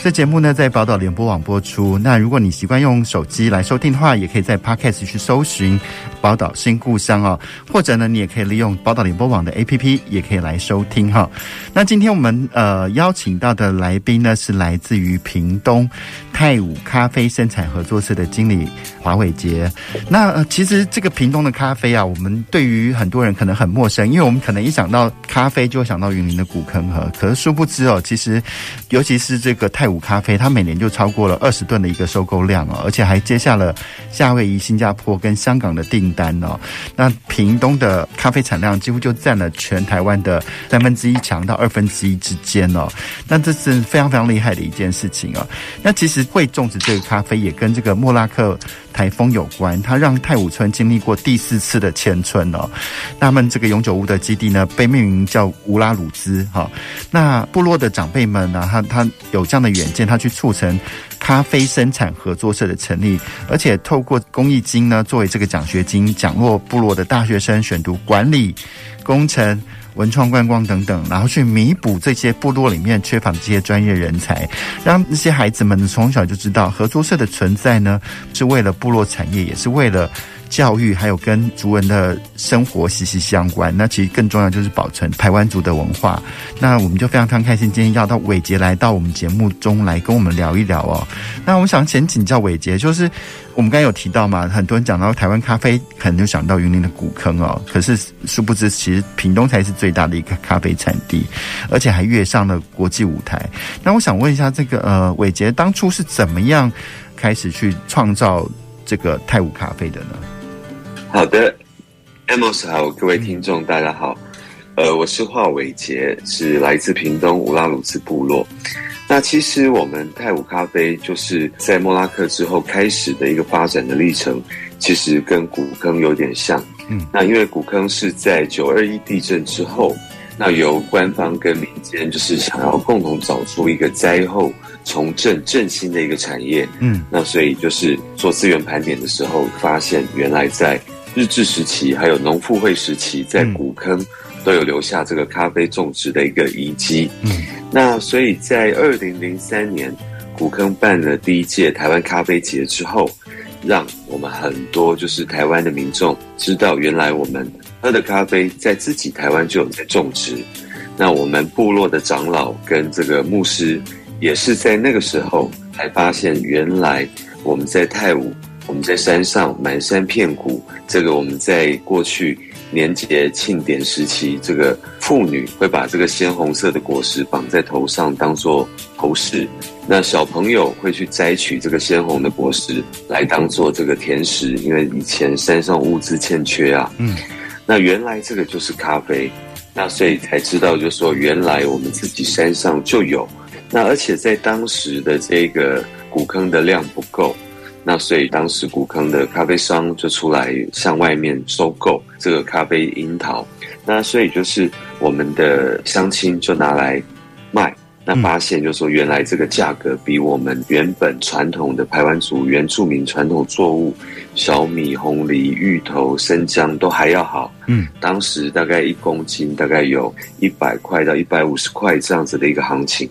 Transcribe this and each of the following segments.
这节目呢，在宝岛联播网播出。那如果你习惯用手机来收听的话，也可以在 Podcast 去搜寻“宝岛新故乡”哦，或者呢，你也可以利用宝岛联播网的 APP，也可以来收听哈。那今天我们呃邀请到的来宾呢，是来自于屏东泰武咖啡生产合作社的经理华伟杰。那，其实这个屏东的咖啡啊，我们对于很多人可能很陌生，因为我们可能一想到咖啡就会想到云林的古坑河，可是殊不知哦，其实尤其是这个泰五咖啡，它每年就超过了二十吨的一个收购量哦，而且还接下了夏威夷、新加坡跟香港的订单哦。那屏东的咖啡产量几乎就占了全台湾的三分之一强到二分之一之间哦。那这是非常非常厉害的一件事情哦。那其实会种植这个咖啡，也跟这个莫拉克台风有关，它让泰武村经历过第四次的迁村哦。他们这个永久屋的基地呢，被命名叫乌拉鲁兹哈。那部落的长辈们呢，他他有这样的远见，他去促成咖啡生产合作社的成立，而且透过公益金呢作为这个奖学金，奖落部落的大学生选读管理、工程。文创观光等等，然后去弥补这些部落里面缺乏的这些专业人才，让那些孩子们从小就知道合作社的存在呢，是为了部落产业，也是为了。教育还有跟族人的生活息息相关，那其实更重要就是保存台湾族的文化。那我们就非常非常开心，今天要到伟杰来到我们节目中来跟我们聊一聊哦。那我想先请教伟杰，就是我们刚才有提到嘛，很多人讲到台湾咖啡，可能就想到云林的古坑哦。可是殊不知，其实屏东才是最大的一个咖啡产地，而且还跃上了国际舞台。那我想问一下，这个呃，伟杰当初是怎么样开始去创造这个泰武咖啡的呢？好的，Amos 好，各位听众大家好，呃，我是华伟杰，是来自屏东乌拉鲁兹部落。那其实我们泰武咖啡就是在莫拉克之后开始的一个发展的历程，其实跟古坑有点像。嗯，那因为古坑是在九二一地震之后，那由官方跟民间就是想要共同找出一个灾后重振振兴的一个产业。嗯，那所以就是做资源盘点的时候，发现原来在日治时期还有农复会时期，在古坑都有留下这个咖啡种植的一个遗迹。嗯，那所以在二零零三年，古坑办了第一届台湾咖啡节之后，让我们很多就是台湾的民众知道，原来我们喝的咖啡在自己台湾就有在种植。那我们部落的长老跟这个牧师，也是在那个时候才发现，原来我们在泰武。我们在山上满山遍谷，这个我们在过去年节庆典时期，这个妇女会把这个鲜红色的果实绑在头上当做头饰，那小朋友会去摘取这个鲜红的果实来当做这个甜食，因为以前山上物资欠缺啊。嗯，那原来这个就是咖啡，那所以才知道，就是说原来我们自己山上就有，那而且在当时的这个古坑的量不够。那所以当时古坑的咖啡商就出来向外面收购这个咖啡樱桃，那所以就是我们的乡亲就拿来卖，那发现就是说原来这个价格比我们原本传统的台湾族原住民传统作物小米、红梨、芋头、生姜都还要好。嗯，当时大概一公斤大概有一百块到一百五十块这样子的一个行情。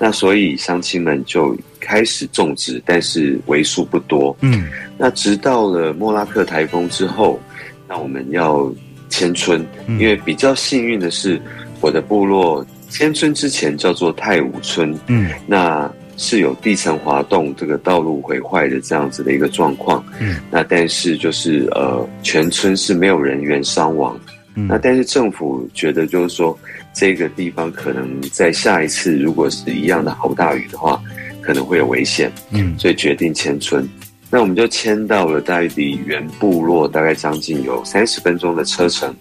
那所以乡亲们就开始种植，但是为数不多。嗯，那直到了莫拉克台风之后，那我们要迁村，因为比较幸运的是，我的部落迁村之前叫做泰武村。嗯，那是有地层滑动、这个道路毁坏的这样子的一个状况。嗯，那但是就是呃，全村是没有人员伤亡。嗯，那但是政府觉得就是说。这个地方可能在下一次，如果是一样的好大雨的话，可能会有危险。嗯，所以决定迁村。那我们就迁到了大约离原部落大概将近有三十分钟的车程，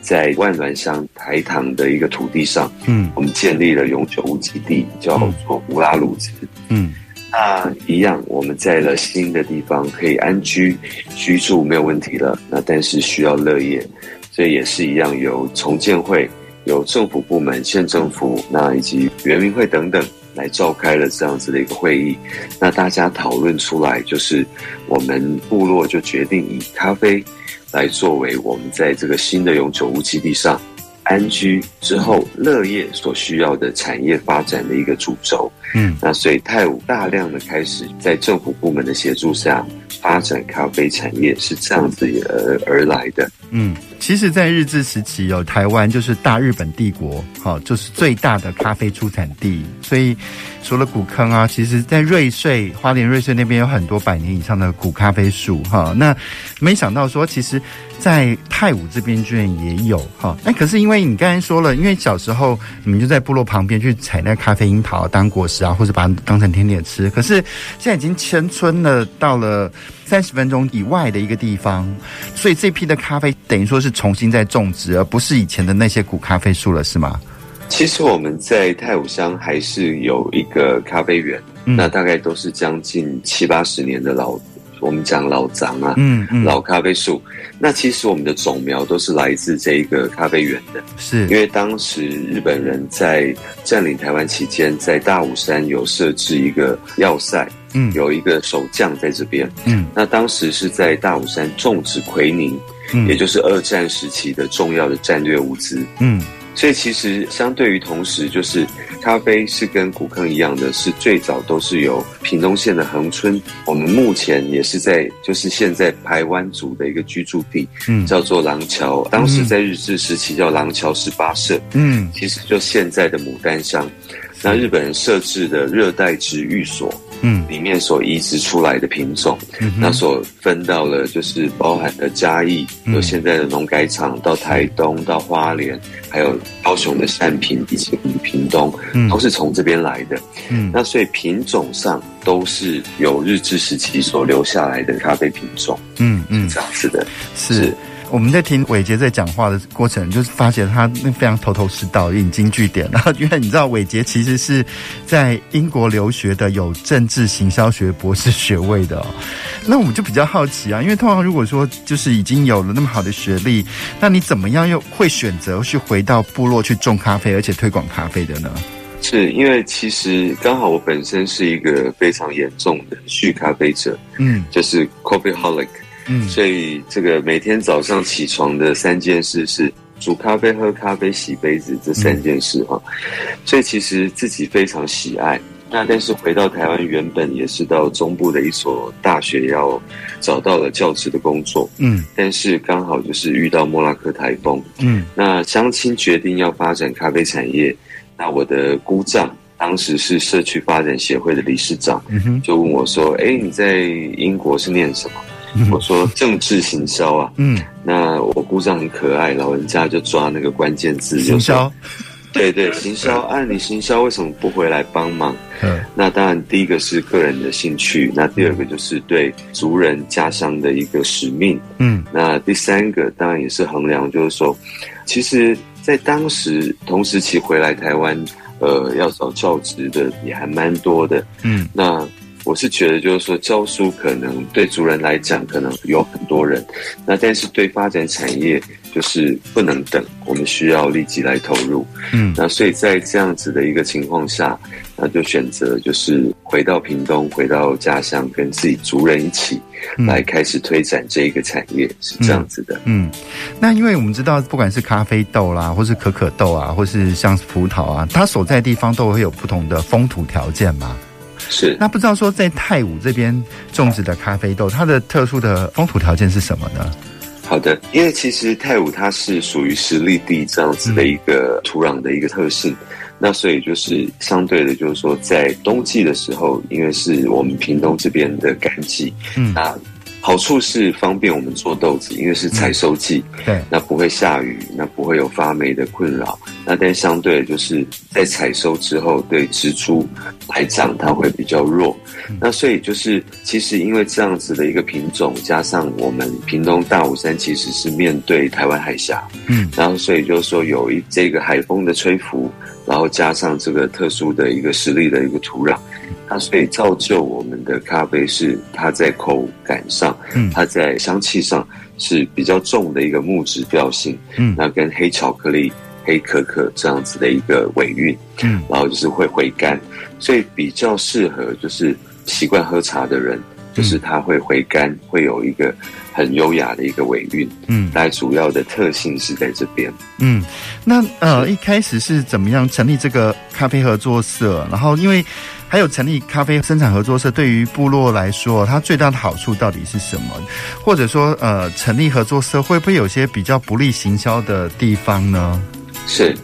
在万峦乡台塘的一个土地上，嗯，我们建立了永久无基地，叫做乌拉鲁兹，嗯。那一样，我们在了新的地方可以安居居住，没有问题了。那但是需要乐业，所以也是一样，由重建会、由政府部门、县政府，那以及园民会等等来召开了这样子的一个会议。那大家讨论出来，就是我们部落就决定以咖啡来作为我们在这个新的永久屋基地上安居之后乐业所需要的产业发展的一个主轴。嗯，那所以泰武大量的开始在政府部门的协助下发展咖啡产业，是这样子而而来的。嗯，其实，在日治时期，有台湾就是大日本帝国，好，就是最大的咖啡出产地。所以，除了古坑啊，其实在瑞穗、花莲瑞穗那边有很多百年以上的古咖啡树。哈，那没想到说，其实，在泰武这边居然也有。哈，那，可是因为你刚才说了，因为小时候你们就在部落旁边去采那咖啡樱桃当果实啊，或者把它当成甜点吃。可是现在已经迁村了，到了三十分钟以外的一个地方，所以这批的咖啡等于说是重新再种植，而不是以前的那些古咖啡树了，是吗？其实我们在泰武乡还是有一个咖啡园，嗯、那大概都是将近七八十年的老。我们讲老欉啊，嗯嗯，老咖啡树。那其实我们的种苗都是来自这一个咖啡园的，是因为当时日本人在占领台湾期间，在大武山有设置一个要塞，嗯，有一个守将在这边，嗯，那当时是在大武山种植奎宁，嗯，也就是二战时期的重要的战略物资，嗯。所以其实相对于同时，就是咖啡是跟古坑一样的，是最早都是由屏东县的恒春，我们目前也是在就是现在台湾族的一个居住地，嗯，叫做廊桥，当时在日治时期叫廊桥十八社，嗯，其实就现在的牡丹乡，那日本人设置的热带植育所。嗯，里面所移植出来的品种，嗯、那所分到了就是包含的嘉义，嗯、有现在的农改场，到台东，到花莲，还有高雄的善品以及屏东，嗯、都是从这边来的。嗯，那所以品种上都是有日治时期所留下来的咖啡品种。嗯嗯，这样子的，是。是我们在听伟杰在讲话的过程，就是发现他那非常头头是道，引经据典。然后因为你知道，伟杰其实是在英国留学的，有政治行销学博士学位的哦。那我们就比较好奇啊，因为通常如果说就是已经有了那么好的学历，那你怎么样又会选择去回到部落去种咖啡，而且推广咖啡的呢？是因为其实刚好我本身是一个非常严重的酗咖啡者，嗯，就是 coffeeholic。嗯，所以这个每天早上起床的三件事是煮咖啡、喝咖啡、洗杯子这三件事哈。所以其实自己非常喜爱。那但是回到台湾，原本也是到中部的一所大学要找到了教职的工作。嗯，但是刚好就是遇到莫拉克台风。嗯，那相亲决定要发展咖啡产业。那我的姑丈当时是社区发展协会的理事长，就问我说：“哎，你在英国是念什么？”我说政治行销啊，嗯，那我姑丈很可爱，老人家就抓那个关键字，行销，对对，行销，按、啊、你行销为什么不回来帮忙？嗯，那当然第一个是个人的兴趣，那第二个就是对族人家乡的一个使命，嗯，那第三个当然也是衡量，就是说，其实，在当时同时期回来台湾，呃，要找教职的也还蛮多的，嗯，那。我是觉得，就是说教书可能对族人来讲，可能有很多人，那但是对发展产业就是不能等，我们需要立即来投入。嗯，那所以在这样子的一个情况下，那就选择就是回到屏东，回到家乡，跟自己族人一起来开始推展这一个产业，嗯、是这样子的。嗯，那因为我们知道，不管是咖啡豆啦，或是可可豆啊，或是像葡萄啊，它所在的地方都会有不同的风土条件嘛。是，那不知道说在泰武这边种植的咖啡豆，它的特殊的风土条件是什么呢？好的，因为其实泰武它是属于实力地这样子的一个土壤的一个特性，嗯、那所以就是相对的，就是说在冬季的时候，因为是我们屏东这边的干季，嗯，那好处是方便我们做豆子，因为是采收季，嗯、对，那不会下雨，那不会有发霉的困扰。那但相对就是在采收之后，对植株来讲，它会比较弱。嗯、那所以就是其实因为这样子的一个品种，加上我们屏东大武山其实是面对台湾海峡，嗯，然后所以就是说有一这个海风的吹拂，然后加上这个特殊的一个实力的一个土壤。它所以造就我们的咖啡是它在口感上，嗯，它在香气上是比较重的一个木质调性，嗯，那跟黑巧克力、黑可可这样子的一个尾韵，嗯，然后就是会回甘，所以比较适合就是习惯喝茶的人，就是它会回甘，会有一个很优雅的一个尾韵，嗯，大概主要的特性是在这边，嗯，那呃一开始是怎么样成立这个咖啡合作社？然后因为还有成立咖啡生产合作社，对于部落来说，它最大的好处到底是什么？或者说，呃，成立合作社会不会有些比较不利行销的地方呢？是，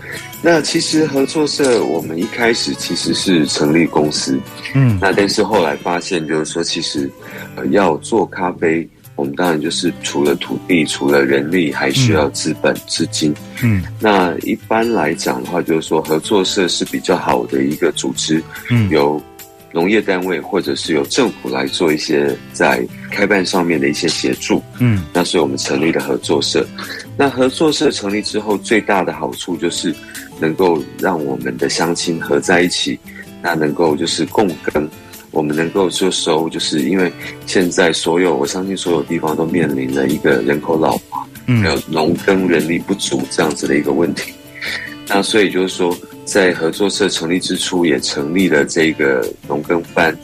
那其实合作社我们一开始其实是成立公司，嗯，那但是后来发现，就是说，其实呃要做咖啡。我们当然就是除了土地、除了人力，还需要资本、资金。嗯，那一般来讲的话，就是说合作社是比较好的一个组织。嗯，由农业单位或者是由政府来做一些在开办上面的一些协助。嗯，那所以我们成立了合作社。那合作社成立之后，最大的好处就是能够让我们的乡亲合在一起，那能够就是共耕。我们能够就收，就是因为现在所有，我相信所有地方都面临了一个人口老化，嗯，还有农耕人力不足这样子的一个问题。那所以就是说，在合作社成立之初，也成立了这个农耕班，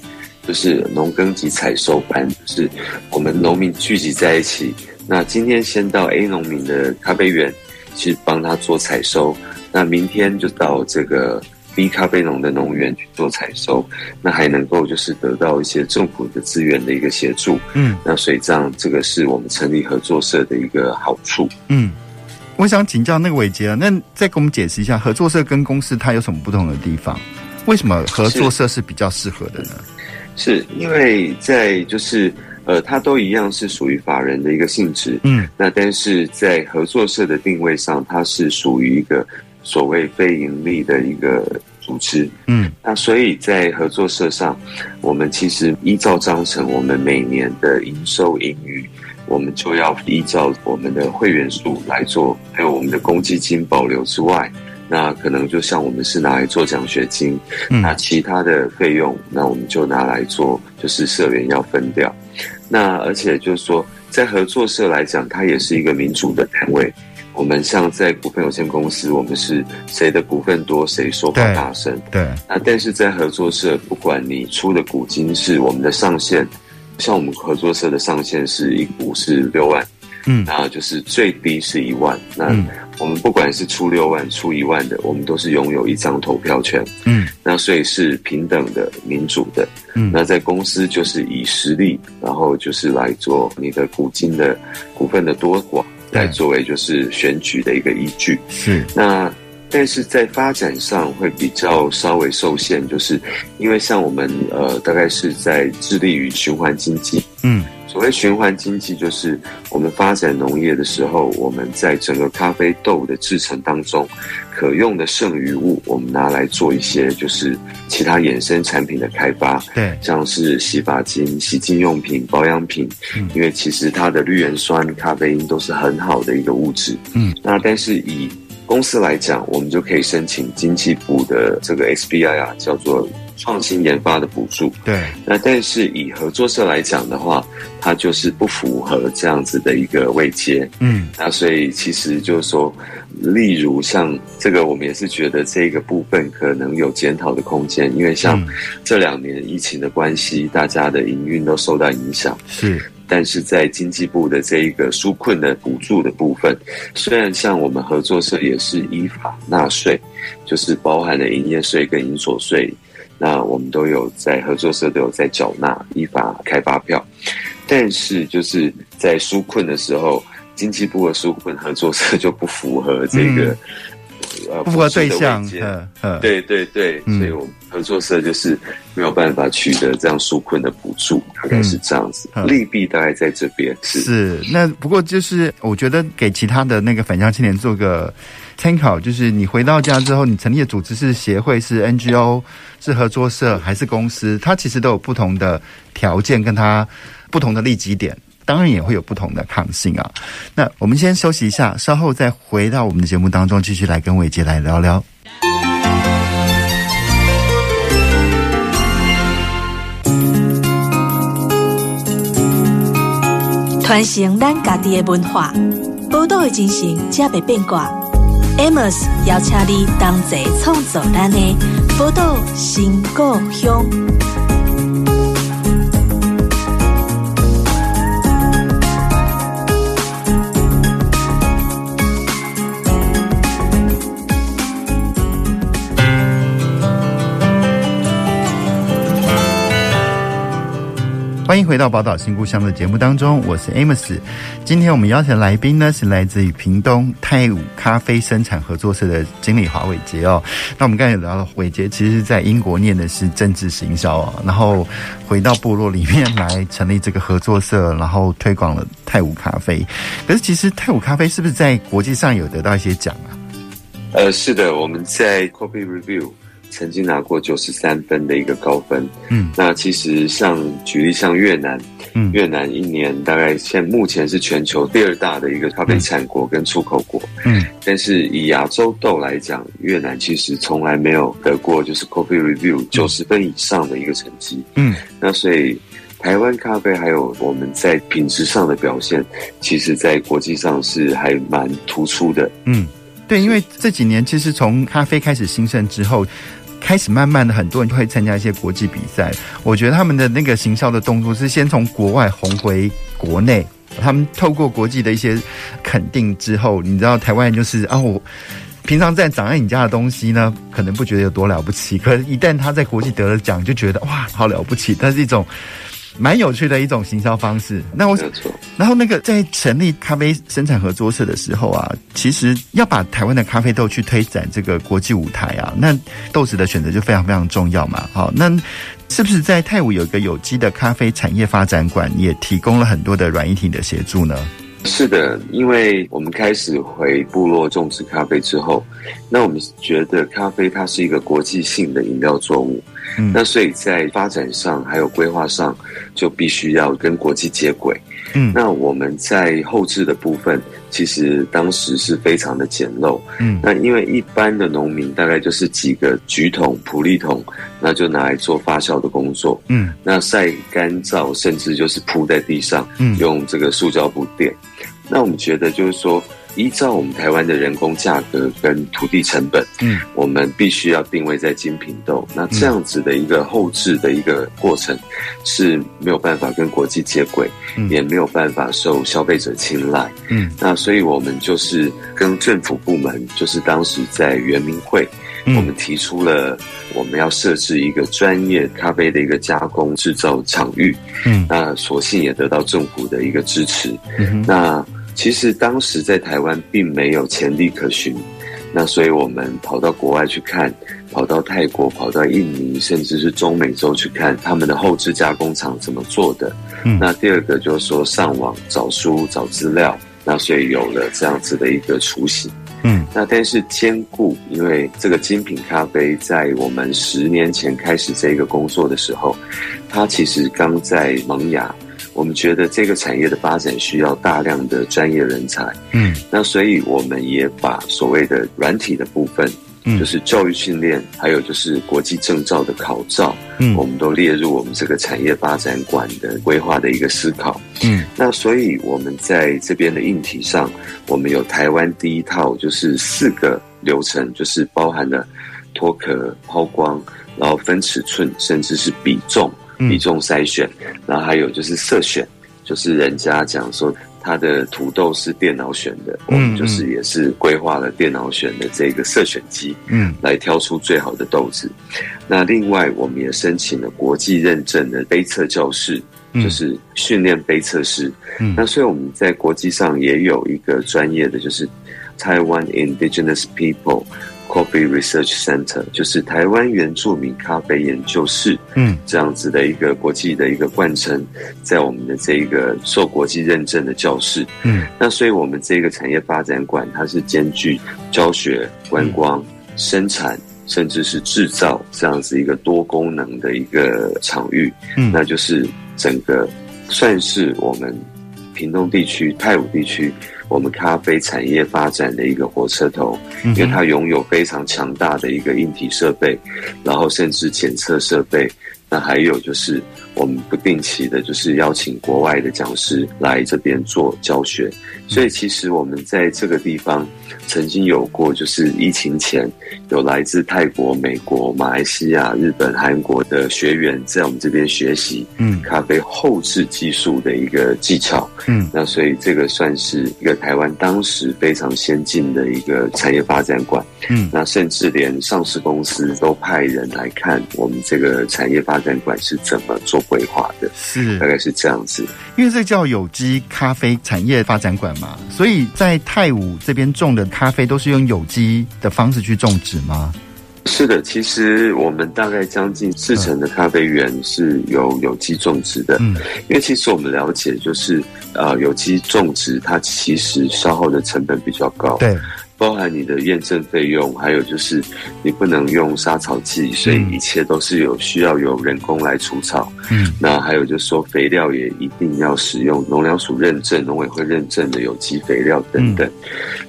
就是农耕及采收班，就是我们农民聚集在一起。那今天先到 A 农民的咖啡园去帮他做采收，那明天就到这个。B 咖啡农的农园去做采收，那还能够就是得到一些政府的资源的一个协助，嗯，那所以这样这个是我们成立合作社的一个好处。嗯，我想请教那个伟杰，那再给我们解释一下合作社跟公司它有什么不同的地方？为什么合作社是比较适合的呢？是，是因为在就是呃，它都一样是属于法人的一个性质，嗯，那但是在合作社的定位上，它是属于一个。所谓非盈利的一个组织，嗯，那所以在合作社上，我们其实依照章程，我们每年的营收盈余，我们就要依照我们的会员数来做，还有我们的公积金保留之外，那可能就像我们是拿来做奖学金，嗯，那其他的费用，那我们就拿来做，就是社员要分掉。那而且就是说，在合作社来讲，它也是一个民主的单位。我们像在股份有限公司，我们是谁的股份多，谁说话大声。对。那但是在合作社，不管你出的股金是我们的上限，像我们合作社的上限是一股是六万，嗯，那就是最低是一万。那我们不管是出六万、出一万的，我们都是拥有一张投票权。嗯。那所以是平等的、民主的。嗯。那在公司就是以实力，然后就是来做你的股金的股份的多寡。来作为就是选举的一个依据，是。那，但是在发展上会比较稍微受限，就是因为像我们呃，大概是在致力于循环经济，嗯，所谓循环经济就是我们发展农业的时候，我们在整个咖啡豆的制成当中。可用的剩余物，我们拿来做一些就是其他衍生产品的开发，对，像是洗发精、洗净用品、保养品，嗯，因为其实它的绿原酸、咖啡因都是很好的一个物质，嗯，那但是以公司来讲，我们就可以申请经济部的这个 SBI 啊，叫做。创新研发的补助，对，那但是以合作社来讲的话，它就是不符合这样子的一个位阶，嗯，那所以其实就是说，例如像这个，我们也是觉得这个部分可能有检讨的空间，因为像这两年疫情的关系，大家的营运都受到影响，是，但是在经济部的这一个纾困的补助的部分，虽然像我们合作社也是依法纳税，就是包含了营业税跟营所税。那我们都有在合作社都有在缴纳，依法开发票，但是就是在纾困的时候，经济部的纾困合作社就不符合这个呃不符合对象，对对对，所以我们合作社就是没有办法取得这样纾困的补助，大概是这样子，利弊大概在这边是。是，那不过就是我觉得给其他的那个返乡青年做个参考，就是你回到家之后，你成立的组织是协会、是 NGO、是合作社还是公司，它其实都有不同的条件，跟它不同的利基点。当然也会有不同的抗性啊。那我们先休息一下，稍后再回到我们的节目当中，继续来跟伟捷来聊聊。传承咱家己的文化，宝岛的精神，才袂变卦。Amos 邀请你同齐创造咱的宝岛新故乡。欢迎回到宝岛新故乡的节目当中，我是 Amos。今天我们邀请的来宾呢，是来自于屏东泰武咖啡生产合作社的经理华伟杰哦。那我们刚才也聊了，伟杰其实在英国念的是政治行销哦，然后回到部落里面来成立这个合作社，然后推广了泰武咖啡。可是其实泰武咖啡是不是在国际上有得到一些奖啊？呃，是的，我们在 Coffee Review。曾经拿过九十三分的一个高分，嗯，那其实像举例像越南，嗯，越南一年大概现目前是全球第二大的一个咖啡产国跟出口国，嗯，但是以亚洲豆来讲，越南其实从来没有得过就是 Coffee Review 九十分以上的一个成绩，嗯，那所以台湾咖啡还有我们在品质上的表现，其实在国际上是还蛮突出的，嗯，对，因为这几年其实从咖啡开始兴盛之后。开始慢慢的，很多人就会参加一些国际比赛。我觉得他们的那个行销的动作是先从国外红回国内。他们透过国际的一些肯定之后，你知道台湾人就是啊，我平常在长在你家的东西呢，可能不觉得有多了不起，可是一旦他在国际得了奖，就觉得哇，好了不起。它是一种。蛮有趣的一种行销方式。那我，然后那个在成立咖啡生产合作社的时候啊，其实要把台湾的咖啡豆去推展这个国际舞台啊，那豆子的选择就非常非常重要嘛。好，那是不是在泰晤有一个有机的咖啡产业发展馆，也提供了很多的软硬体的协助呢？是的，因为我们开始回部落种植咖啡之后，那我们觉得咖啡它是一个国际性的饮料作物，嗯，那所以在发展上还有规划上，就必须要跟国际接轨。嗯，那我们在后置的部分，其实当时是非常的简陋。嗯，那因为一般的农民大概就是几个橘桶、普利桶，那就拿来做发酵的工作。嗯，那晒干燥，甚至就是铺在地上，嗯，用这个塑胶布垫。那我们觉得就是说。依照我们台湾的人工价格跟土地成本，嗯，我们必须要定位在精品豆。那这样子的一个后置的一个过程是没有办法跟国际接轨，嗯，也没有办法受消费者青睐。嗯，那所以我们就是跟政府部门，就是当时在原民会，嗯，我们提出了我们要设置一个专业咖啡的一个加工制造场域。嗯，那所幸也得到政府的一个支持。嗯，那。其实当时在台湾并没有潜力可循，那所以我们跑到国外去看，跑到泰国、跑到印尼，甚至是中美洲去看他们的后置加工厂怎么做的。嗯，那第二个就是说上网找书找资料，那所以有了这样子的一个雏形。嗯，那但是兼顾，因为这个精品咖啡在我们十年前开始这个工作的时候，它其实刚在萌芽。我们觉得这个产业的发展需要大量的专业人才，嗯，那所以我们也把所谓的软体的部分，嗯，就是教育训练，还有就是国际证照的考照，嗯，我们都列入我们这个产业发展馆的规划的一个思考，嗯，那所以我们在这边的硬体上，我们有台湾第一套，就是四个流程，就是包含了脱壳、抛光，然后分尺寸，甚至是比重。比重筛选，然后还有就是色选，就是人家讲说他的土豆是电脑选的，嗯，我们就是也是规划了电脑选的这个色选机，嗯，来挑出最好的豆子。那另外，我们也申请了国际认证的杯测教室，就是训练杯测师。嗯，那所以我们在国际上也有一个专业的，就是 Taiwan Indigenous People Coffee Research Center，就是台湾原住民咖啡研究室，嗯，这样子的一个国际的一个冠称，在我们的这一个受国际认证的教室，嗯，那所以我们这个产业发展馆，它是兼具教学、观光、嗯、生产，甚至是制造这样子一个多功能的一个场域，嗯，那就是整个算是我们屏东地区、泰武地区。我们咖啡产业发展的一个火车头，因为它拥有非常强大的一个硬体设备，然后甚至检测设备，那还有就是我们不定期的，就是邀请国外的讲师来这边做教学。所以其实我们在这个地方曾经有过，就是疫情前有来自泰国、美国、马来西亚、日本、韩国的学员在我们这边学习，嗯，咖啡后制技术的一个技巧，嗯，那所以这个算是一个台湾当时非常先进的一个产业发展馆，嗯，那甚至连上市公司都派人来看我们这个产业发展馆是怎么做规划的，是。大概是这样子，因为这叫有机咖啡产业发展馆嘛。所以在泰武这边种的咖啡都是用有机的方式去种植吗？是的，其实我们大概将近四成的咖啡园是有有机种植的。嗯，因为其实我们了解，就是呃，有机种植它其实消耗的成本比较高。对。包含你的验证费用，还有就是你不能用杀草剂，所以一切都是有需要有人工来除草。嗯，那还有就是说肥料也一定要使用农粮署认证、农委会认证的有机肥料等等。嗯、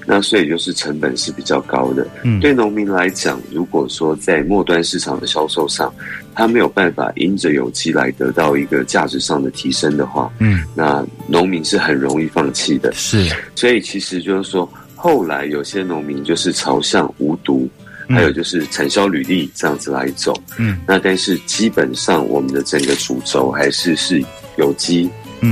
那所以就是成本是比较高的。嗯，对农民来讲，如果说在末端市场的销售上，他没有办法因着有机来得到一个价值上的提升的话，嗯，那农民是很容易放弃的。是，所以其实就是说。后来有些农民就是朝向无毒，还有就是产销履历这样子来走。嗯，那但是基本上我们的整个主轴还是是有机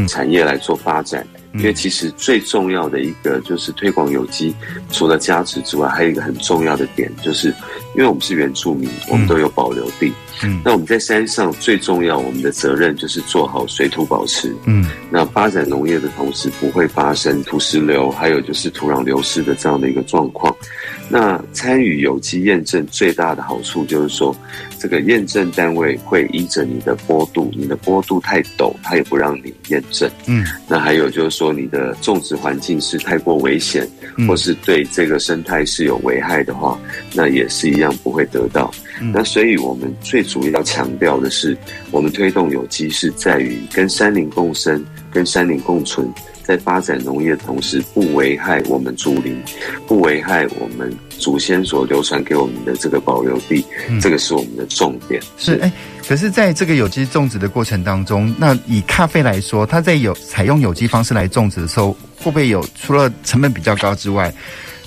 产业来做发展。因为其实最重要的一个就是推广有机，除了价值之外，还有一个很重要的点，就是因为我们是原住民，我们都有保留地。嗯，那我们在山上最重要，我们的责任就是做好水土保持。嗯，那发展农业的同时，不会发生土石流，还有就是土壤流失的这样的一个状况。那参与有机验证最大的好处就是说，这个验证单位会依着你的坡度，你的坡度太陡，它也不让你验证。嗯，那还有就是说，你的种植环境是太过危险，或是对这个生态是有危害的话，那也是一样不会得到。那所以我们最主要强调的是，我们推动有机是在于跟山林共生，跟山林共存。在发展农业的同时，不危害我们竹林，不危害我们祖先所流传给我们的这个保留地，嗯、这个是我们的重点。是哎、欸，可是，在这个有机种植的过程当中，那以咖啡来说，它在有采用有机方式来种植的时候，会不会有除了成本比较高之外，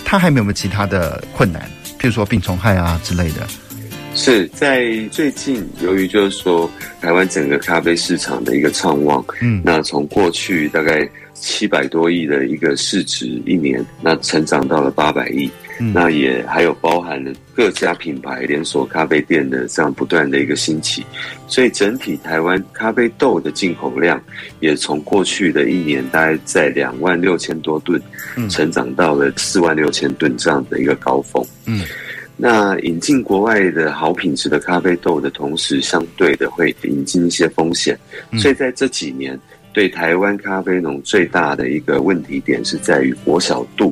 它还有没有其他的困难？譬如说病虫害啊之类的。是在最近，由于就是说台湾整个咖啡市场的一个畅旺，嗯，那从过去大概。七百多亿的一个市值，一年那成长到了八百亿，嗯、那也还有包含了各家品牌连锁咖啡店的这样不断的一个兴起，所以整体台湾咖啡豆的进口量也从过去的一年大概在两万六千多吨，成长到了四万六千吨这样的一个高峰。嗯，那引进国外的好品质的咖啡豆的同时，相对的会引进一些风险，所以在这几年。对台湾咖啡农最大的一个问题点是在于国小蠹，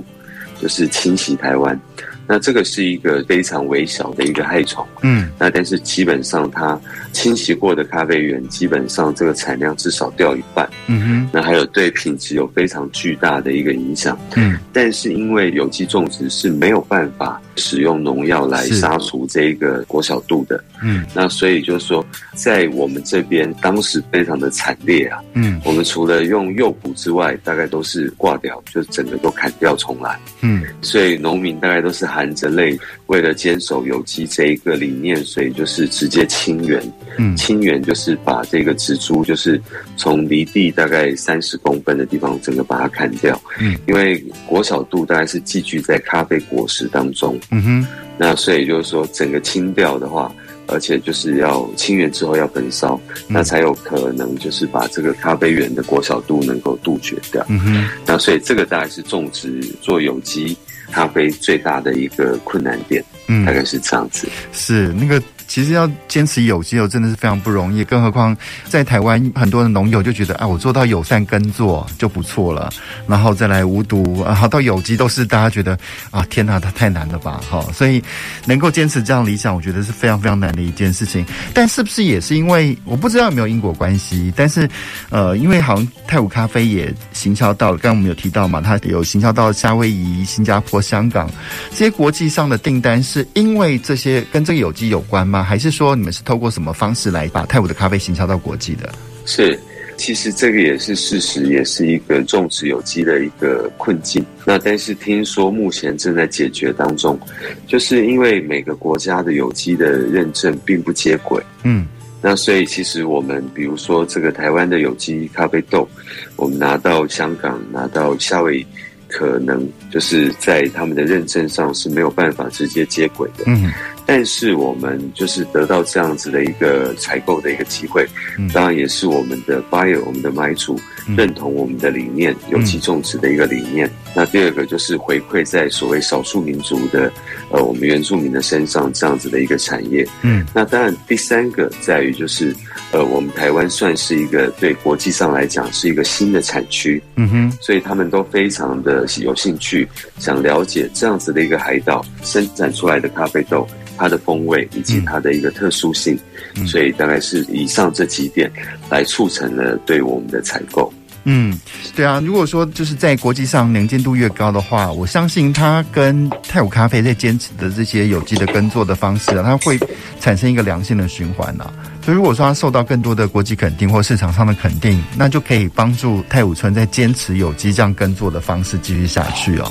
就是侵袭台湾。那这个是一个非常微小的一个害虫，嗯，那但是基本上它侵袭过的咖啡园，基本上这个产量至少掉一半，嗯哼，那还有对品质有非常巨大的一个影响，嗯，但是因为有机种植是没有办法使用农药来杀除这一个国小度的，嗯，那所以就是说，在我们这边当时非常的惨烈啊，嗯，我们除了用诱捕之外，大概都是挂掉，就整个都砍掉重来，嗯，所以农民大概都是。含着泪，为了坚守有机这一个理念，所以就是直接清园。嗯，清园就是把这个植株，就是从离地大概三十公分的地方，整个把它砍掉。嗯，因为果小蠹大概是寄居在咖啡果实当中。嗯哼，那所以就是说，整个清掉的话，而且就是要清园之后要焚烧，嗯、那才有可能就是把这个咖啡园的果小蠹能够杜绝掉。嗯哼，那所以这个大概是种植做有机。咖啡最大的一个困难点，嗯，大概是这样子。是那个。其实要坚持有机油真的是非常不容易，更何况在台湾很多的农友就觉得啊，我做到友善耕作就不错了，然后再来无毒啊，到有机都是大家觉得啊，天哪，它太难了吧，哈，所以能够坚持这样理想，我觉得是非常非常难的一件事情。但是不是也是因为我不知道有没有因果关系？但是呃，因为好像泰武咖啡也行销到了，刚刚我们有提到嘛，它有行销到夏威夷、新加坡、香港这些国际上的订单，是因为这些跟这个有机有关吗？还是说你们是透过什么方式来把泰武的咖啡行销到国际的？是，其实这个也是事实，也是一个种植有机的一个困境。那但是听说目前正在解决当中，就是因为每个国家的有机的认证并不接轨。嗯，那所以其实我们比如说这个台湾的有机咖啡豆，我们拿到香港，拿到夏威夷。可能就是在他们的认证上是没有办法直接接轨的，嗯，但是我们就是得到这样子的一个采购的一个机会，嗯，当然也是我们的 buyer，我们的买主认同我们的理念，有机种植的一个理念。那第二个就是回馈在所谓少数民族的，呃，我们原住民的身上这样子的一个产业，嗯，那当然第三个在于就是。呃，我们台湾算是一个对国际上来讲是一个新的产区，嗯哼，所以他们都非常的有兴趣，想了解这样子的一个海岛生产出来的咖啡豆，它的风味以及它的一个特殊性，嗯，所以大概是以上这几点来促成了对我们的采购。嗯，对啊，如果说就是在国际上能见度越高的话，我相信它跟泰武咖啡在坚持的这些有机的耕作的方式啊，它会产生一个良性的循环呐。所以如果说它受到更多的国际肯定或市场上的肯定，那就可以帮助泰武村在坚持有机这样耕作的方式继续下去哦。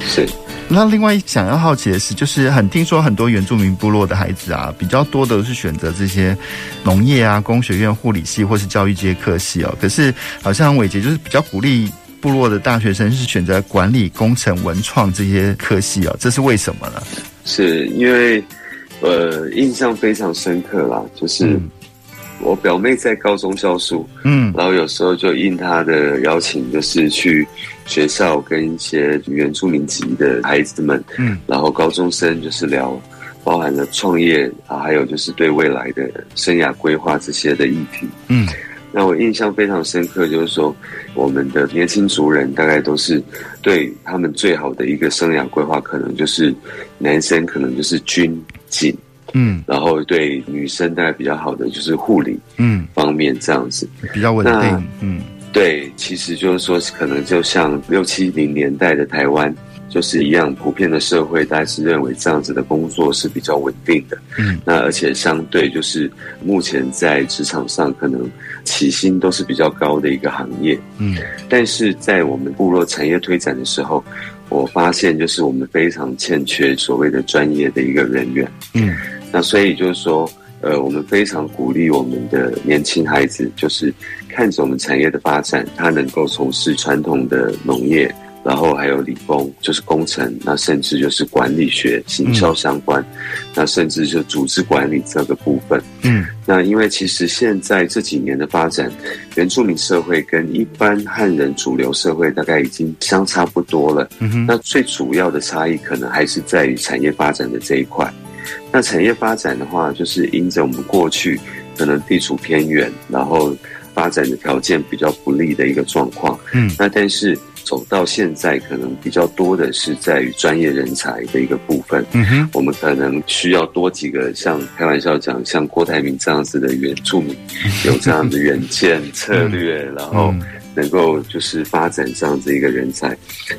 是。那另外想要好奇的是，就是很听说很多原住民部落的孩子啊，比较多的是选择这些农业啊、工学院、护理系或是教育这些科系哦。可是好像伟杰就是比较鼓励部落的大学生是选择管理、工程、文创这些科系哦，这是为什么呢？是因为呃，印象非常深刻啦，就是。嗯。我表妹在高中教书，嗯，然后有时候就应她的邀请，就是去学校跟一些原住民籍的孩子们，嗯，然后高中生就是聊，包含了创业啊，还有就是对未来的生涯规划这些的议题，嗯，那我印象非常深刻，就是说我们的年轻族人大概都是对他们最好的一个生涯规划，可能就是男生可能就是军警。嗯，然后对女生大概比较好的就是护理，嗯，方面这样子。比较稳定，嗯，对，其实就是说可能就像六七零年代的台湾就是一样，普遍的社会大家是认为这样子的工作是比较稳定的，嗯，那而且相对就是目前在职场上可能起薪都是比较高的一个行业，嗯，但是在我们部落产业推展的时候，我发现就是我们非常欠缺所谓的专业的一个人员，嗯。那所以就是说，呃，我们非常鼓励我们的年轻孩子，就是看着我们产业的发展，他能够从事传统的农业，然后还有理工，就是工程，那甚至就是管理学、行销相关，嗯、那甚至就组织管理这个部分。嗯，那因为其实现在这几年的发展，原住民社会跟一般汉人主流社会大概已经相差不多了。嗯哼，那最主要的差异可能还是在于产业发展的这一块。那产业发展的话，就是因着我们过去可能地处偏远，然后发展的条件比较不利的一个状况。嗯，那但是走到现在，可能比较多的是在于专业人才的一个部分。嗯哼，我们可能需要多几个像开玩笑讲，像郭台铭这样子的原住民，有这样的远见 策略，然后能够就是发展这样子一个人才，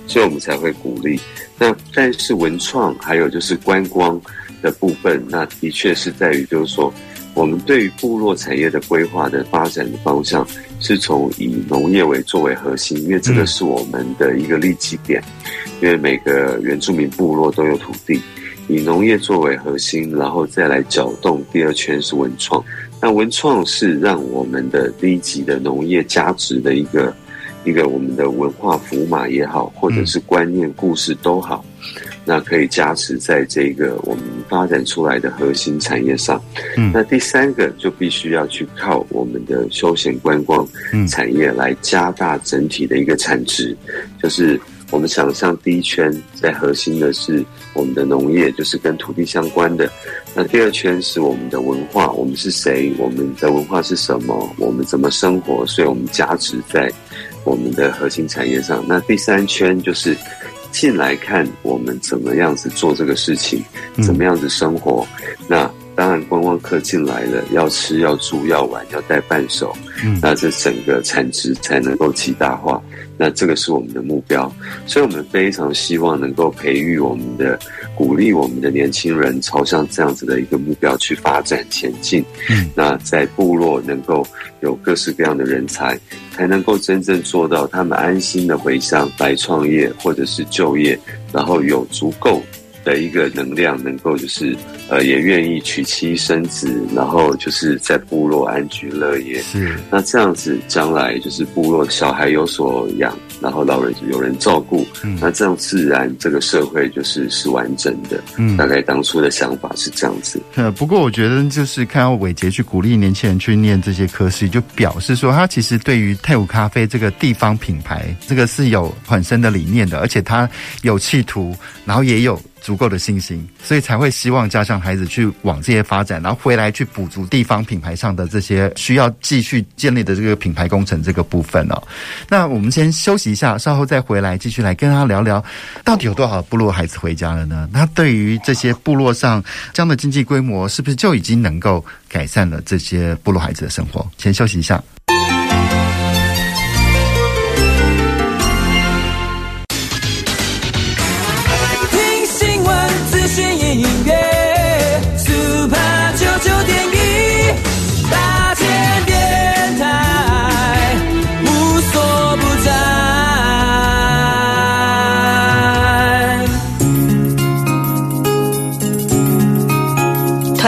所以我们才会鼓励。那但是文创还有就是观光。的部分，那的确是在于，就是说，我们对于部落产业的规划的发展的方向，是从以农业为作为核心，因为这个是我们的一个利基点，因为每个原住民部落都有土地，以农业作为核心，然后再来搅动第二圈是文创，那文创是让我们的低级的农业价值的一个一个我们的文化符码也好，或者是观念故事都好。那可以加持在这个我们发展出来的核心产业上。嗯，那第三个就必须要去靠我们的休闲观光产业来加大整体的一个产值，就是我们想象第一圈在核心的是我们的农业，就是跟土地相关的。那第二圈是我们的文化，我们是谁？我们的文化是什么？我们怎么生活？所以我们加持在我们的核心产业上。那第三圈就是进来看我们怎么样子做这个事情，怎么样子生活。嗯、那当然，观光客进来了，要吃、要住、要玩、要带伴手，嗯，那这整个产值才能够极大化。那这个是我们的目标，所以我们非常希望能够培育我们的、鼓励我们的年轻人朝向这样子的一个目标去发展前进。嗯，那在部落能够有各式各样的人才，才能够真正做到他们安心的回乡来创业或者是就业，然后有足够的一个能量，能够就是呃，也愿意娶妻生子，然后就是在部落安居乐业。是，那这样子将来就是部落小孩有所养，然后老人有人照顾，嗯，那这样自然这个社会就是是完整的。嗯，大概当初的想法是这样子。呃，不过我觉得就是看到伟杰去鼓励年轻人去念这些科系，就表示说他其实对于泰晤咖啡这个地方品牌，这个是有很深的理念的，而且他有企图，然后也有。足够的信心，所以才会希望家乡孩子去往这些发展，然后回来去补足地方品牌上的这些需要继续建立的这个品牌工程这个部分哦。那我们先休息一下，稍后再回来继续来跟他聊聊，到底有多少部落孩子回家了呢？那对于这些部落上这样的经济规模，是不是就已经能够改善了这些部落孩子的生活？先休息一下。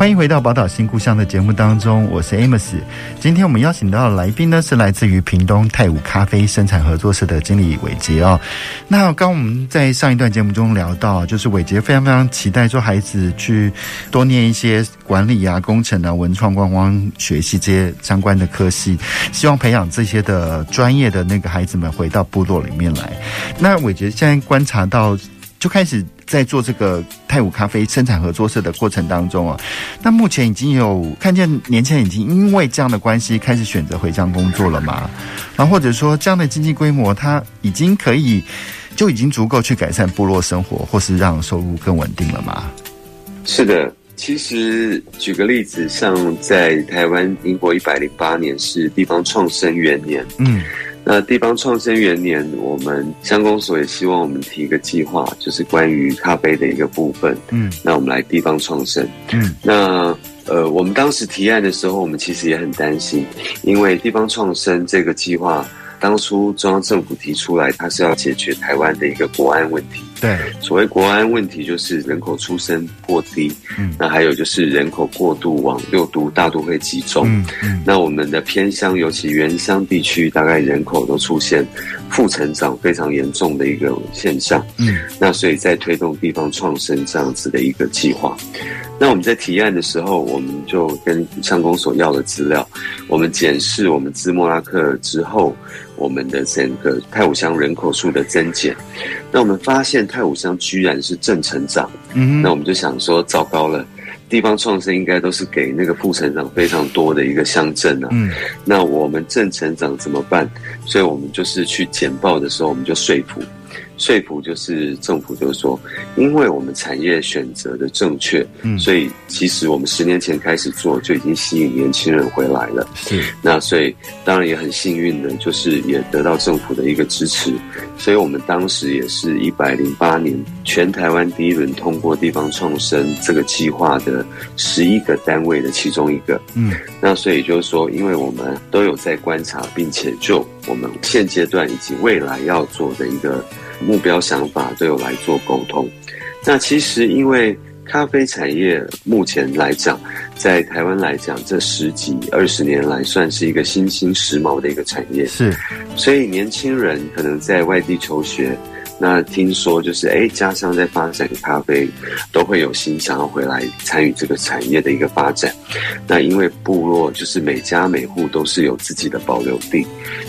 欢迎回到宝岛新故乡的节目当中，我是 Amos。今天我们邀请到的来宾呢，是来自于屏东太武咖啡生产合作社的经理伟杰哦。那刚我们在上一段节目中聊到，就是伟杰非常非常期待说孩子去多念一些管理啊、工程啊、文创观光学习这些相关的科系，希望培养这些的专业的那个孩子们回到部落里面来。那伟杰现在观察到。就开始在做这个泰武咖啡生产合作社的过程当中啊，那目前已经有看见年轻人已经因为这样的关系开始选择回乡工作了吗？然后或者说这样的经济规模，它已经可以就已经足够去改善部落生活，或是让收入更稳定了吗？是的，其实举个例子，像在台湾，英国一百零八年是地方创生元年，嗯。那地方创生元年，我们乡公所也希望我们提一个计划，就是关于咖啡的一个部分。嗯，那我们来地方创生。嗯，那呃，我们当时提案的时候，我们其实也很担心，因为地方创生这个计划。当初中央政府提出来，它是要解决台湾的一个国安问题。对，所谓国安问题，就是人口出生过低，嗯，那还有就是人口过度往六都大都会集中，嗯，嗯，那我们的偏乡，尤其原乡地区，大概人口都出现负成长非常严重的一个现象，嗯，那所以在推动地方创生这样子的一个计划。那我们在提案的时候，我们就跟上公所要了资料，我们检视我们自莫拉克之后，我们的整个太武乡人口数的增减，那我们发现太武乡居然是正成长，嗯，那我们就想说，糟糕了，地方创生应该都是给那个副成长非常多的一个乡镇啊，嗯，那我们正成长怎么办？所以我们就是去简报的时候，我们就说服。说服就是政府，就是说，因为我们产业选择的正确，嗯，所以其实我们十年前开始做就已经吸引年轻人回来了。是，那所以当然也很幸运的，就是也得到政府的一个支持，所以我们当时也是一百零八年全台湾第一轮通过地方创生这个计划的十一个单位的其中一个。嗯，那所以就是说，因为我们都有在观察，并且就我们现阶段以及未来要做的一个。目标想法都有来做沟通，那其实因为咖啡产业目前来讲，在台湾来讲，这十几二十年来算是一个新兴时髦的一个产业。是，所以年轻人可能在外地求学。那听说就是，哎，家乡在发展咖啡，都会有心想要回来参与这个产业的一个发展。那因为部落就是每家每户都是有自己的保留地，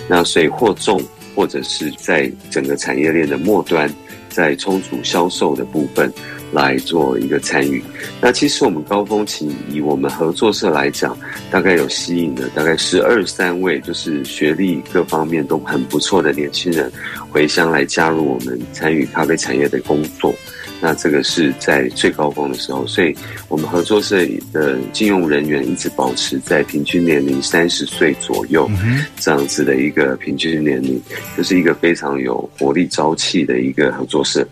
那所以或种或者是在整个产业链的末端，在充足销售的部分。来做一个参与。那其实我们高峰期以我们合作社来讲，大概有吸引了大概十二三位，就是学历各方面都很不错的年轻人回乡来加入我们参与咖啡产业的工作。那这个是在最高峰的时候，所以我们合作社的聘用人员一直保持在平均年龄三十岁左右，这样子的一个平均年龄，就是一个非常有活力朝气的一个合作社。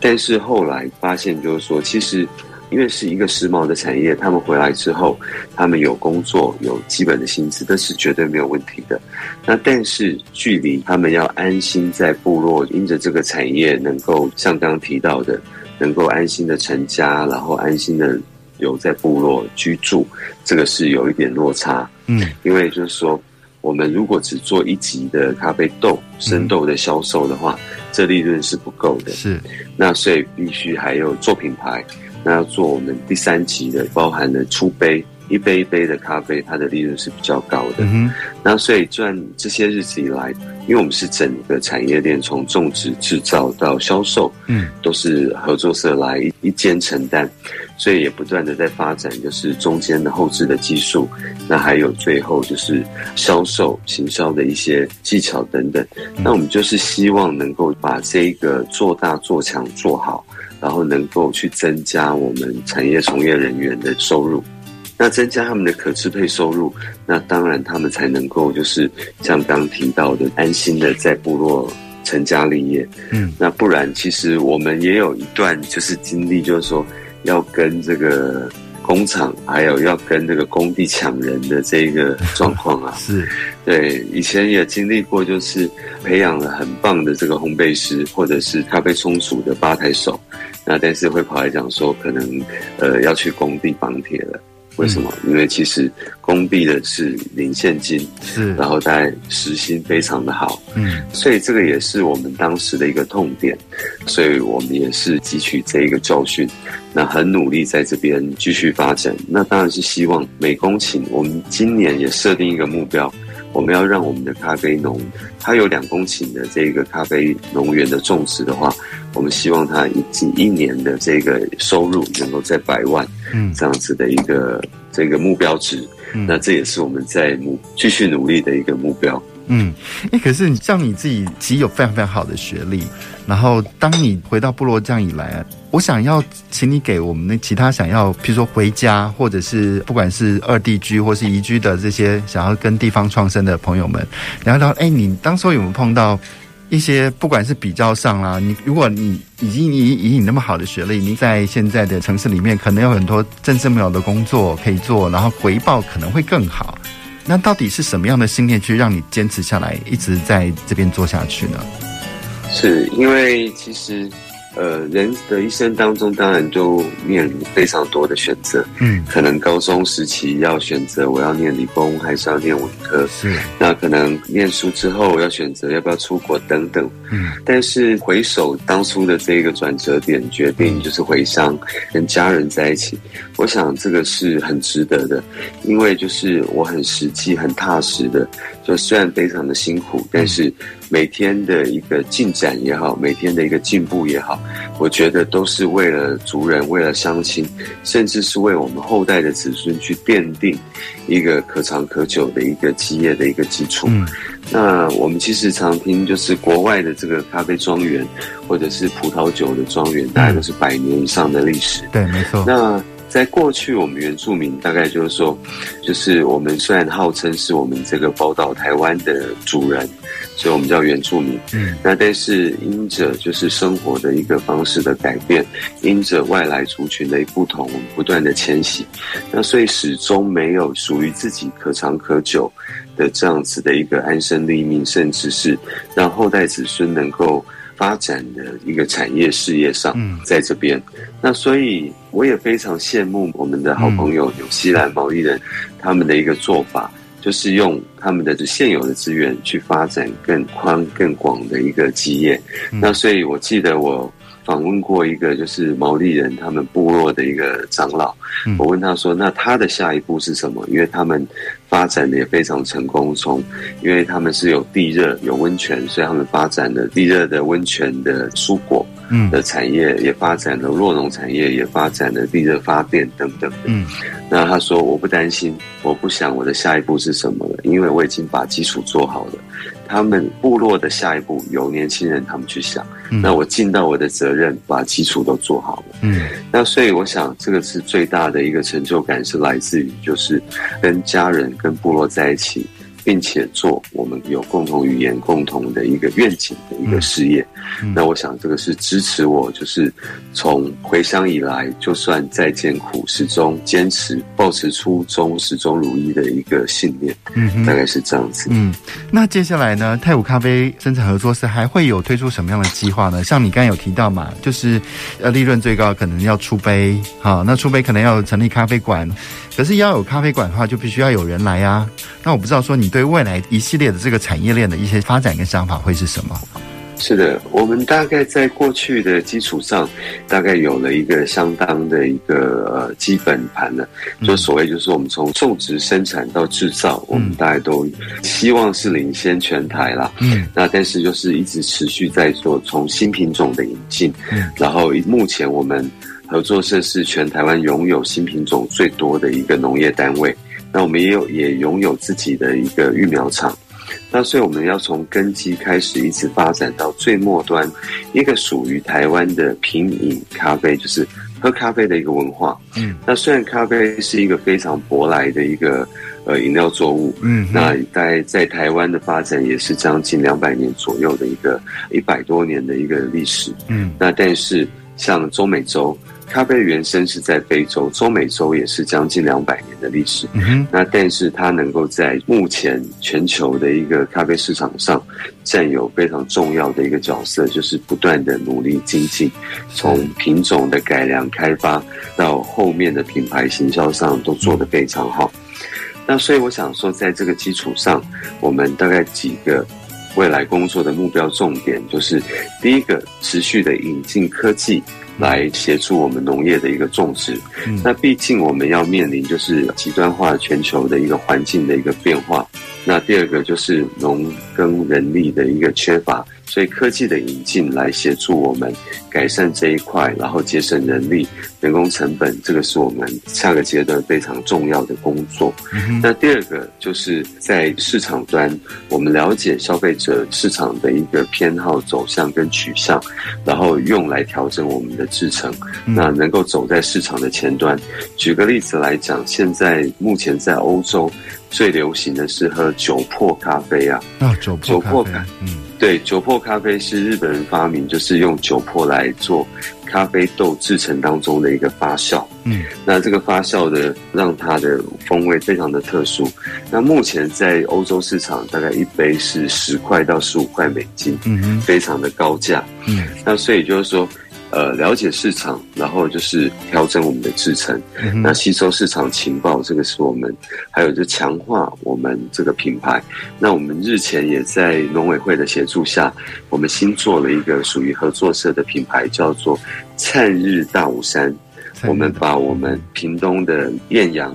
但是后来发现，就是说，其实因为是一个时髦的产业，他们回来之后，他们有工作，有基本的薪资，这是绝对没有问题的。那但是距离他们要安心在部落，因着这个产业能够像刚刚提到的，能够安心的成家，然后安心的留在部落居住，这个是有一点落差。嗯，因为就是说，我们如果只做一级的咖啡豆、生豆的销售的话。这利润是不够的，是，那所以必须还有做品牌，那要做我们第三级的，包含了出杯，一杯一杯的咖啡，它的利润是比较高的。嗯，那所以赚这些日子以来，因为我们是整个产业链从种植、制造到销售，嗯，都是合作社来一一肩承担。所以也不断的在发展，就是中间的后置的技术，那还有最后就是销售、行销的一些技巧等等。那我们就是希望能够把这个做大做强做好，然后能够去增加我们产业从业人员的收入，那增加他们的可支配收入，那当然他们才能够就是像刚提到的，安心的在部落成家立业。嗯，那不然其实我们也有一段就是经历，就是说。要跟这个工厂，还有要跟这个工地抢人的这个状况啊，是对，以前也经历过，就是培养了很棒的这个烘焙师，或者是咖啡冲煮的吧台手，那但是会跑来讲说，可能呃要去工地绑铁了。为什么？因为其实工币的是零现金，是，然后大概时薪非常的好，嗯，所以这个也是我们当时的一个痛点，所以我们也是汲取这一个教训，那很努力在这边继续发展。那当然是希望每公顷，我们今年也设定一个目标。我们要让我们的咖啡农，他有两公顷的这个咖啡农园的种植的话，我们希望他一一年的这个收入能够在百万，嗯，这样子的一个这个目标值，嗯，那这也是我们在努继续努力的一个目标。嗯，哎，可是你像你自己其实有非常非常好的学历，然后当你回到部落这样以来，我想要请你给我们的其他想要，譬如说回家，或者是不管是二地居或是移居的这些想要跟地方创生的朋友们聊聊，哎，你当初有没有碰到一些不管是比较上啦，你如果你已经以以你那么好的学历，你在现在的城市里面可能有很多正式没有的工作可以做，然后回报可能会更好。那到底是什么样的信念去让你坚持下来，一直在这边做下去呢？是因为其实。呃，人的一生当中，当然就面临非常多的选择。嗯，可能高中时期要选择我要念理工还是要念文科。是，那可能念书之后要选择要不要出国等等。嗯，但是回首当初的这个转折点，决定就是回乡跟家人在一起。我想这个是很值得的，因为就是我很实际、很踏实的。就虽然非常的辛苦，但是每天的一个进展也好，每天的一个进步也好，我觉得都是为了族人，为了乡亲，甚至是为我们后代的子孙去奠定一个可长可久的一个基业的一个基础。嗯，那我们其实常听，就是国外的这个咖啡庄园，或者是葡萄酒的庄园，大概都是百年以上的历史。对，没错。那在过去，我们原住民大概就是说，就是我们虽然号称是我们这个宝岛台湾的主人，所以我们叫原住民。嗯，那但是因着就是生活的一个方式的改变，因着外来族群的不同，不断的迁徙，那所以始终没有属于自己可长可久的这样子的一个安身立命，甚至是让后代子孙能够发展的一个产业事业上，在这边。那所以我也非常羡慕我们的好朋友纽西兰毛利人他们的一个做法，就是用他们的现有的资源去发展更宽更广的一个基业。那所以我记得我。访问过一个就是毛利人他们部落的一个长老，我问他说：“那他的下一步是什么？因为他们发展的也非常成功，从因为他们是有地热有温泉，所以他们发展了地热的温泉的蔬果的产业，也发展了酪农产业，也发展了地热发电等等嗯。那他说：我不担心，我不想我的下一步是什么了，因为我已经把基础做好了。”他们部落的下一步由年轻人他们去想，嗯、那我尽到我的责任，把基础都做好了。嗯，那所以我想，这个是最大的一个成就感，是来自于就是跟家人、跟部落在一起。并且做我们有共同语言、共同的一个愿景的一个事业。嗯嗯、那我想这个是支持我，就是从回乡以来，就算再艰苦，始终坚持、保持初衷、始终如一的一个信念。嗯哼，大概是这样子。嗯，那接下来呢？太武咖啡生产合作社还会有推出什么样的计划呢？像你刚才有提到嘛，就是呃利润最高可能要出杯，好，那出杯可能要成立咖啡馆。可是要有咖啡馆的话，就必须要有人来啊。那我不知道说你对未来一系列的这个产业链的一些发展跟想法会是什么？是的，我们大概在过去的基础上，大概有了一个相当的一个呃基本盘了。就所谓就是我们从种植、生产到制造，我们大概都希望是领先全台啦。嗯，那但是就是一直持续在做从新品种的引进，嗯，然后目前我们。合作社是全台湾拥有新品种最多的一个农业单位，那我们也有也拥有自己的一个育苗场，那所以我们要从根基开始，一直发展到最末端，一个属于台湾的品饮咖啡，就是喝咖啡的一个文化。嗯，那虽然咖啡是一个非常舶来的一个呃饮料作物，嗯，那在在台湾的发展也是将近两百年左右的一个一百多年的一个历史。嗯，那但是像中美洲。咖啡原生是在非洲，中美洲也是将近两百年的历史。嗯，那但是它能够在目前全球的一个咖啡市场上占有非常重要的一个角色，就是不断的努力精进，从品种的改良开发到后面的品牌行销上都做得非常好。那所以我想说，在这个基础上，我们大概几个未来工作的目标重点，就是第一个，持续的引进科技。来协助我们农业的一个种植，嗯、那毕竟我们要面临就是极端化全球的一个环境的一个变化。那第二个就是农耕人力的一个缺乏，所以科技的引进来协助我们改善这一块，然后节省人力、人工成本，这个是我们下个阶段非常重要的工作。嗯、那第二个就是在市场端，我们了解消费者市场的一个偏好走向跟取向，然后用来调整我们的制程，嗯、那能够走在市场的前端。举个例子来讲，现在目前在欧洲。最流行的是喝酒粕咖啡啊，啊，酒粕咖啡，嗯，对，酒粕咖啡是日本人发明，就是用酒粕来做咖啡豆制成当中的一个发酵，嗯，那这个发酵的让它的风味非常的特殊。那目前在欧洲市场大概一杯是十块到十五块美金，嗯哼，非常的高价，嗯，那所以就是说。呃，了解市场，然后就是调整我们的制程，嗯、那吸收市场情报，这个是我们，还有就强化我们这个品牌。那我们日前也在农委会的协助下，我们新做了一个属于合作社的品牌，叫做灿日大武山。我们把我们屏东的艳阳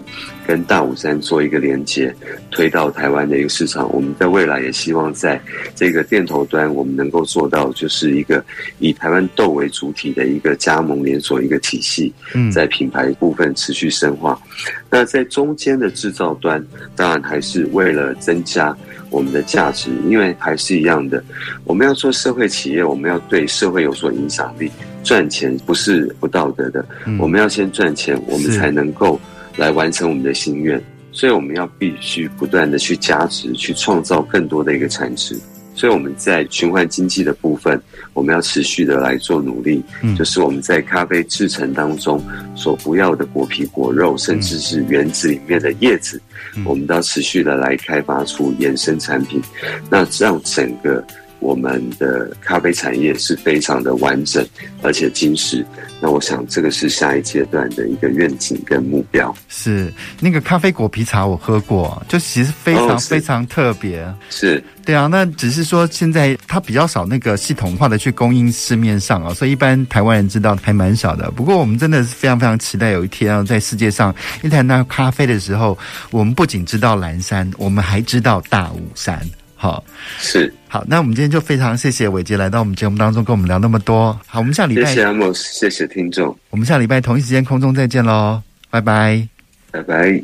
跟大武山做一个连接，推到台湾的一个市场。我们在未来也希望在这个店头端，我们能够做到就是一个以台湾豆为主体的一个加盟连锁一个体系，在品牌部分持续深化。那在中间的制造端，当然还是为了增加我们的价值，因为还是一样的，我们要做社会企业，我们要对社会有所影响力。赚钱不是不道德的，嗯、我们要先赚钱，我们才能够来完成我们的心愿。所以我们要必须不断的去加值，去创造更多的一个产值。所以我们在循环经济的部分，我们要持续的来做努力。嗯、就是我们在咖啡制成当中所不要的果皮、果肉，甚至是园子里面的叶子，嗯、我们都要持续的来开发出衍生产品，那让整个。我们的咖啡产业是非常的完整而且精实。那我想这个是下一阶段的一个愿景跟目标。是那个咖啡果皮茶我喝过，就其实非常、哦、非常特别。是，对啊，那只是说现在它比较少那个系统化的去供应市面上啊，所以一般台湾人知道还蛮少的。不过我们真的是非常非常期待有一天啊，在世界上一谈到咖啡的时候，我们不仅知道蓝山，我们还知道大武山。好，是好，那我们今天就非常谢谢伟杰来到我们节目当中，跟我们聊那么多。好，我们下礼拜谢谢阿莫斯，谢谢听众，我们下礼拜同一时间空中再见喽，拜拜，拜拜。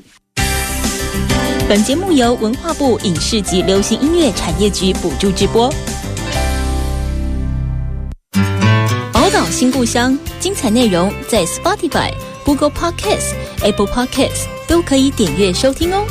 本节目由文化部影视及流行音乐产业局补助直播。宝岛新故乡，精彩内容在 Spotify、Google Podcasts、Apple Podcasts 都可以点阅收听哦。